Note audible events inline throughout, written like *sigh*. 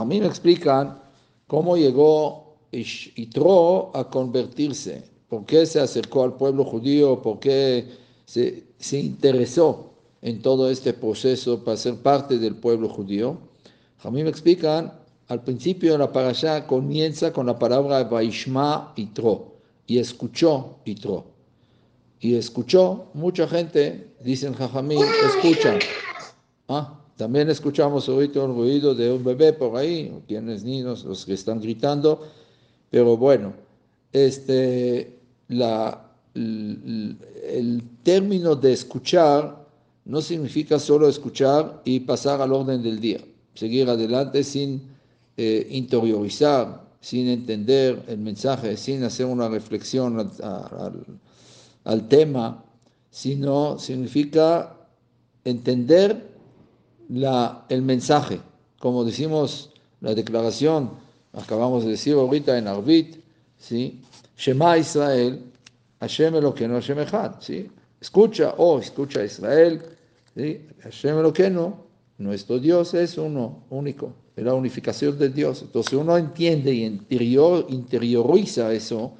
A mí me explican cómo llegó Yitro a convertirse, por qué se acercó al pueblo judío, por qué se, se interesó en todo este proceso para ser parte del pueblo judío. A mí me explican, al principio de la parasha comienza con la palabra Vaishma Yitro, y escuchó Yitro. Y escuchó, mucha gente, dicen Jajamín, escuchan. Ah, también escuchamos ahorita un ruido de un bebé por ahí, o quienes niños, los que están gritando, pero bueno, este, la, el, término de escuchar no significa solo escuchar y pasar al orden del día, seguir adelante sin eh, interiorizar, sin entender el mensaje, sin hacer una reflexión al, al tema, sino significa entender la, el mensaje, como decimos la declaración, acabamos de decir ahorita en Arvit, ¿sí? Shema Israel, Hashem Eloqueno, Hashem Echad, ¿sí? Escucha, oh, escucha Israel, ¿sí? Hashem Eloqueno, nuestro Dios es uno, único, es la unificación de Dios. Entonces uno entiende y interior, interioriza eso,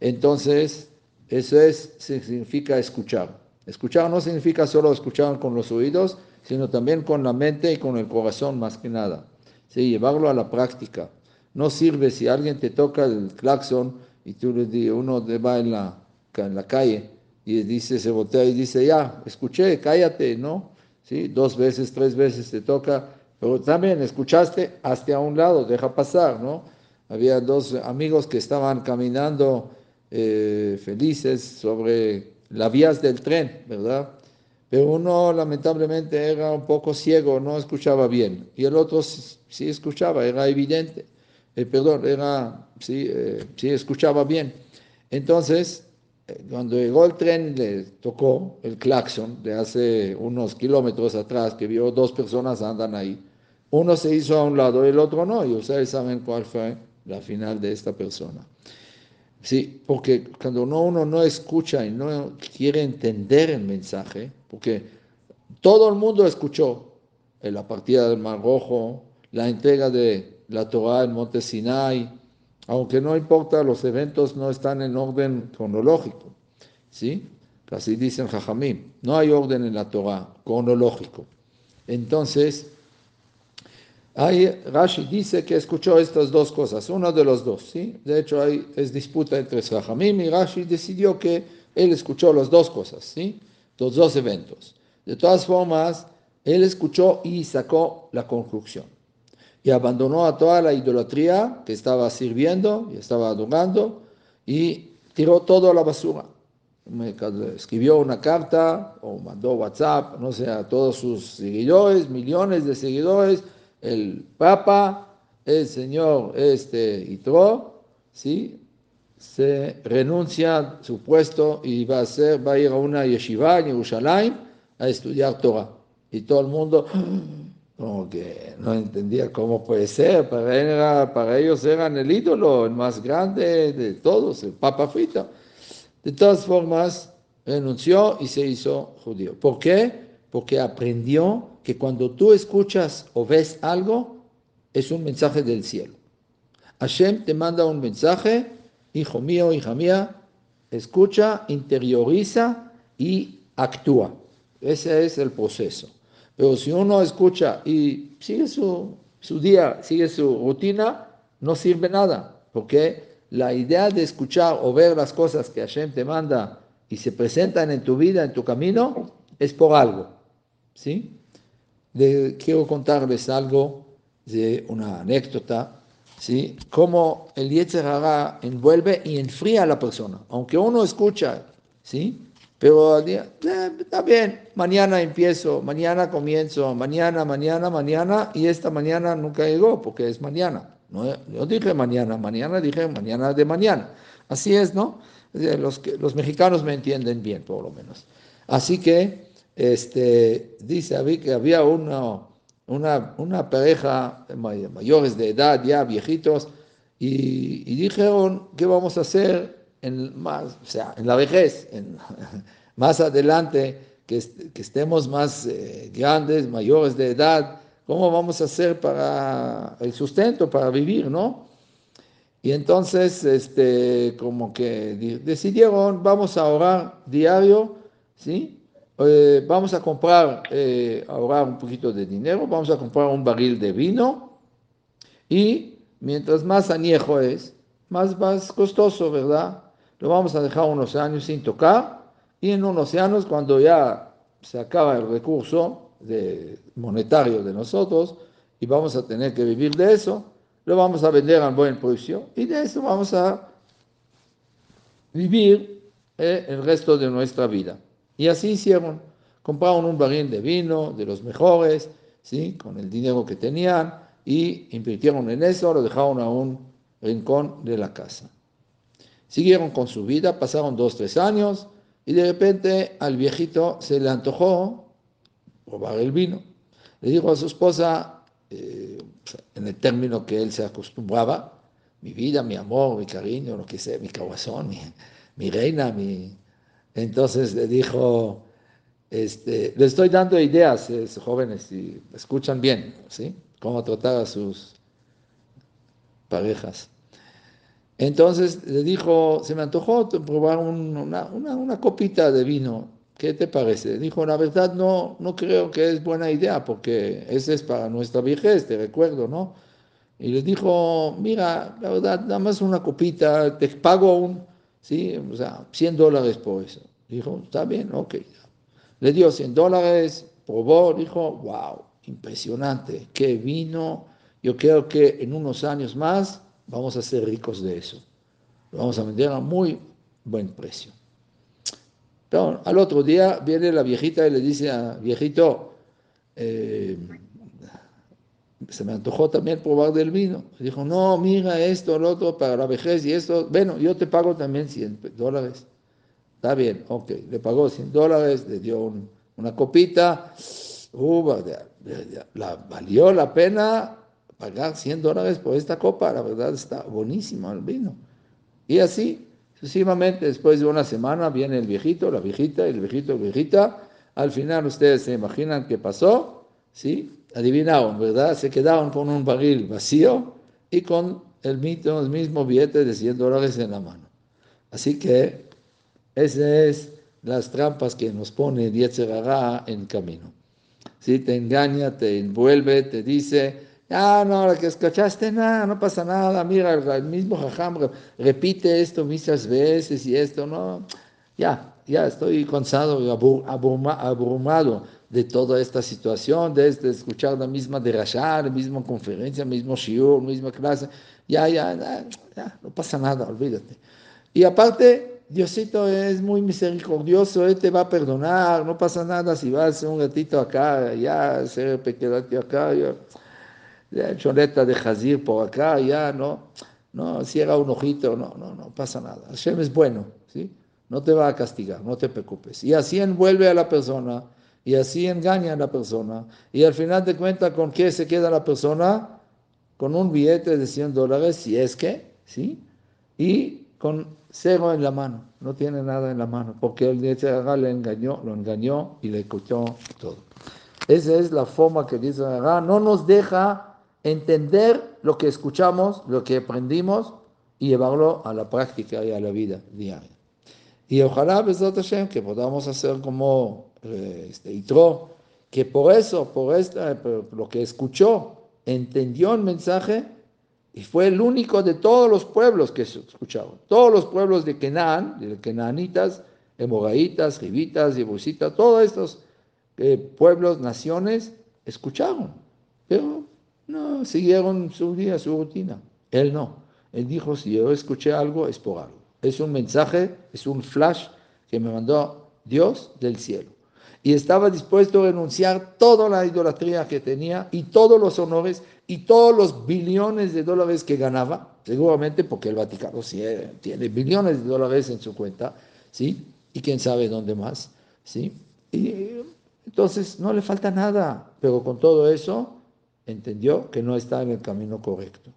entonces eso es, significa escuchar. Escuchar no significa solo escuchar con los oídos, sino también con la mente y con el corazón más que nada. Sí, llevarlo a la práctica. No sirve si alguien te toca el claxon y tú le dices, uno va en la, en la calle y dice, se voltea y dice, ya, escuché, cállate, ¿no? ¿Sí? Dos veces, tres veces te toca, pero también escuchaste, hasta a un lado, deja pasar, ¿no? Había dos amigos que estaban caminando eh, felices sobre las vías del tren, ¿verdad? Pero uno lamentablemente era un poco ciego, no escuchaba bien, y el otro sí escuchaba, era evidente, eh, perdón, era, sí, eh, sí escuchaba bien. Entonces, cuando llegó el tren, le tocó el claxon de hace unos kilómetros atrás, que vio dos personas andan ahí. Uno se hizo a un lado el otro no, y ustedes saben cuál fue la final de esta persona. Sí, porque cuando uno, uno no escucha y no quiere entender el mensaje, porque todo el mundo escuchó en la partida del Mar Rojo, la entrega de la Torah en Monte Sinai, aunque no importa, los eventos no están en orden cronológico, ¿sí? Así dicen Jajamim, no hay orden en la Torah cronológico. Entonces, hay, Rashi dice que escuchó estas dos cosas, uno de los dos, ¿sí? De hecho, hay, es disputa entre Jajamim y Rashi decidió que él escuchó las dos cosas, ¿sí? Los dos eventos. De todas formas, él escuchó y sacó la conclusión y abandonó a toda la idolatría que estaba sirviendo y estaba adorando y tiró todo a la basura. Escribió una carta o mandó WhatsApp, no sé, a todos sus seguidores, millones de seguidores, el Papa, el señor este Itro, ¿sí? se renuncia a su puesto y va a, ser, va a ir a una yeshiva en Jerusalén a estudiar Torah. Y todo el mundo, *gasps* como que no entendía cómo puede ser, para, era, para ellos eran el ídolo, el más grande de todos, el Papa Frito. De todas formas, renunció y se hizo judío. ¿Por qué? Porque aprendió que cuando tú escuchas o ves algo, es un mensaje del cielo. Hashem te manda un mensaje, hijo mío, hija mía, escucha, interioriza y actúa. Ese es el proceso. Pero si uno escucha y sigue su, su día, sigue su rutina, no sirve nada, porque la idea de escuchar o ver las cosas que Hashem te manda y se presentan en tu vida, en tu camino, es por algo. ¿sí? Quiero contarles algo de una anécdota, ¿sí? cómo el Yetzer envuelve y enfría a la persona. Aunque uno escucha, ¿sí? Pero eh, está bien, mañana empiezo, mañana comienzo, mañana, mañana, mañana, y esta mañana nunca llegó porque es mañana. No, yo dije mañana, mañana dije mañana de mañana. Así es, ¿no? Los, los mexicanos me entienden bien, por lo menos. Así que, este, dice que había una, una, pareja mayores de edad, ya viejitos, y, dijeron, ¿qué vamos a hacer? en, más, o sea, en la vejez, *laughs* más adelante, que, que, estemos más eh, grandes, mayores de edad, ¿Cómo vamos a hacer para el sustento, para vivir, no? Y entonces, este, como que decidieron, vamos a ahorrar diario, ¿sí? Vamos a comprar, eh, un poquito de dinero, vamos a comprar un barril de vino y mientras más añejo es, más, más costoso, ¿verdad? Lo vamos a dejar unos años sin tocar y en unos años, cuando ya se acaba el recurso de, monetario de nosotros y vamos a tener que vivir de eso, lo vamos a vender a buen precio y de eso vamos a vivir eh, el resto de nuestra vida. Y así hicieron. Compraron un barril de vino, de los mejores, ¿sí? con el dinero que tenían, y invirtieron en eso, lo dejaron a un rincón de la casa. Siguieron con su vida, pasaron dos, tres años, y de repente al viejito se le antojó probar el vino. Le dijo a su esposa, eh, en el término que él se acostumbraba, mi vida, mi amor, mi cariño, lo que sea, mi cabazón, mi, mi reina, mi, entonces le dijo, este, le estoy dando ideas, eh, jóvenes, si escuchan bien, ¿sí? Cómo tratar a sus parejas. Entonces le dijo, se me antojó probar una, una, copita de vino. ¿Qué te parece? Dijo, la verdad no, no creo que es buena idea porque ese es para nuestra vejez, te recuerdo, ¿no? Y le dijo, mira, la verdad, nada más una copita, te pago un, ¿sí? O sea, 100 dólares por eso. Dijo, está bien, ok. Le dio 100 dólares, probó, dijo, wow, impresionante, qué vino. Yo creo que en unos años más vamos a ser ricos de eso. Lo vamos a vender a muy buen precio. Pero al otro día viene la viejita y le dice a viejito, eh, se me antojó también probar del vino. Dijo, no, mira esto, lo otro, para la vejez y esto. Bueno, yo te pago también 100 dólares. Está bien, ok. Le pagó 100 dólares, le dio una copita. Uh, la, valió la pena pagar 100 dólares por esta copa. La verdad está buenísimo el vino. Y así, sucesivamente, después de una semana, viene el viejito, la viejita, el viejito, la viejita. Al final, ustedes se imaginan qué pasó, ¿sí? Adivinaron, ¿verdad? Se quedaron con un barril vacío y con el mismo, el mismo billete de 100 dólares en la mano. Así que esas es las trampas que nos pone Yetzerara en camino. Si te engaña, te envuelve, te dice, ah, no, lo que escuchaste, nada, no pasa nada, mira, el mismo jajam repite esto muchas veces y esto, no, ya, ya estoy cansado, abrumado de toda esta situación, desde escuchar la misma derashá, la misma conferencia, mismo shiur, misma clase, ya, ya, no pasa nada, olvídate. Y aparte, Diosito es muy misericordioso, Él te va a perdonar, no pasa nada si vas un ratito acá, ya, hacer pequeño acá, ya, ya, choleta de jazir por acá, ya, no, no, cierra un ojito, no, no, no pasa nada. Hashem es bueno, ¿sí? No te va a castigar, no te preocupes. Y así envuelve a la persona y así engaña a la persona. Y al final de cuentas, ¿con qué se queda la persona? Con un billete de 100 dólares, si es que, ¿sí? Y con cero en la mano, no tiene nada en la mano, porque el Yetzirah le engañó, lo engañó y le escuchó todo. Esa es la forma que dice no nos deja entender lo que escuchamos, lo que aprendimos y llevarlo a la práctica y a la vida diaria. Y ojalá, Hashem, que podamos hacer como este, que por eso, por, esta, lo que escuchó, entendió el mensaje y fue el único de todos los pueblos que escucharon. Todos los pueblos de Kenan, de Kenanitas, Emoraitas, Ribitas, Yebusitas, todos estos eh, pueblos, naciones, escucharon, pero no siguieron su día, su rutina. Él no. Él dijo, si yo escuché algo, es por algo. Es un mensaje, es un flash que me mandó Dios del cielo y estaba dispuesto a renunciar toda la idolatría que tenía y todos los honores y todos los billones de dólares que ganaba, seguramente porque el Vaticano eh, tiene billones de dólares en su cuenta, ¿sí? Y quién sabe dónde más, ¿sí? Y entonces no le falta nada, pero con todo eso entendió que no está en el camino correcto.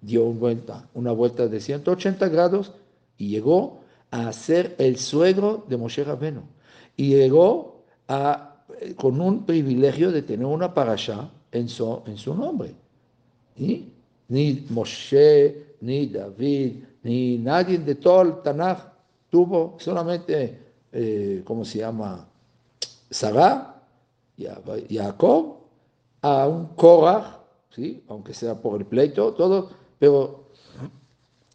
Dio una vuelta, una vuelta de 180 grados y llegó a ser el suegro de Moshe Rabbeinu. Y llegó con un privilegio de tener una parasha en su, en su nombre. Ni Moshe, ni David, ni nadie de todo el Tanaj tuvo solamente, eh, ¿cómo se llama? Sarah, Jacob, a un Korah, ¿sí? aunque sea por el pleito, todo, pero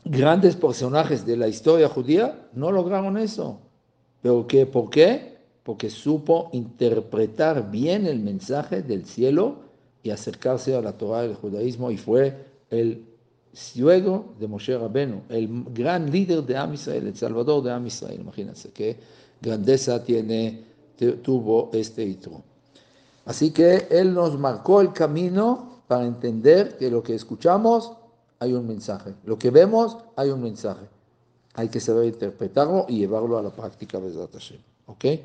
grandes personajes de la historia judía no lograron eso. ¿Pero qué? ¿Por qué? Porque supo interpretar bien el mensaje del cielo y acercarse a la Torah del judaísmo y fue el ciego de Moshe Rabenu, el gran líder de Am Israel, el salvador de Am Israel. Imagínense qué grandeza tiene, tuvo este Itro. Así que él nos marcó el camino para entender que lo que escuchamos hay un mensaje, lo que vemos hay un mensaje. Hay que saber interpretarlo y llevarlo a la práctica, de Hashem. ¿Ok?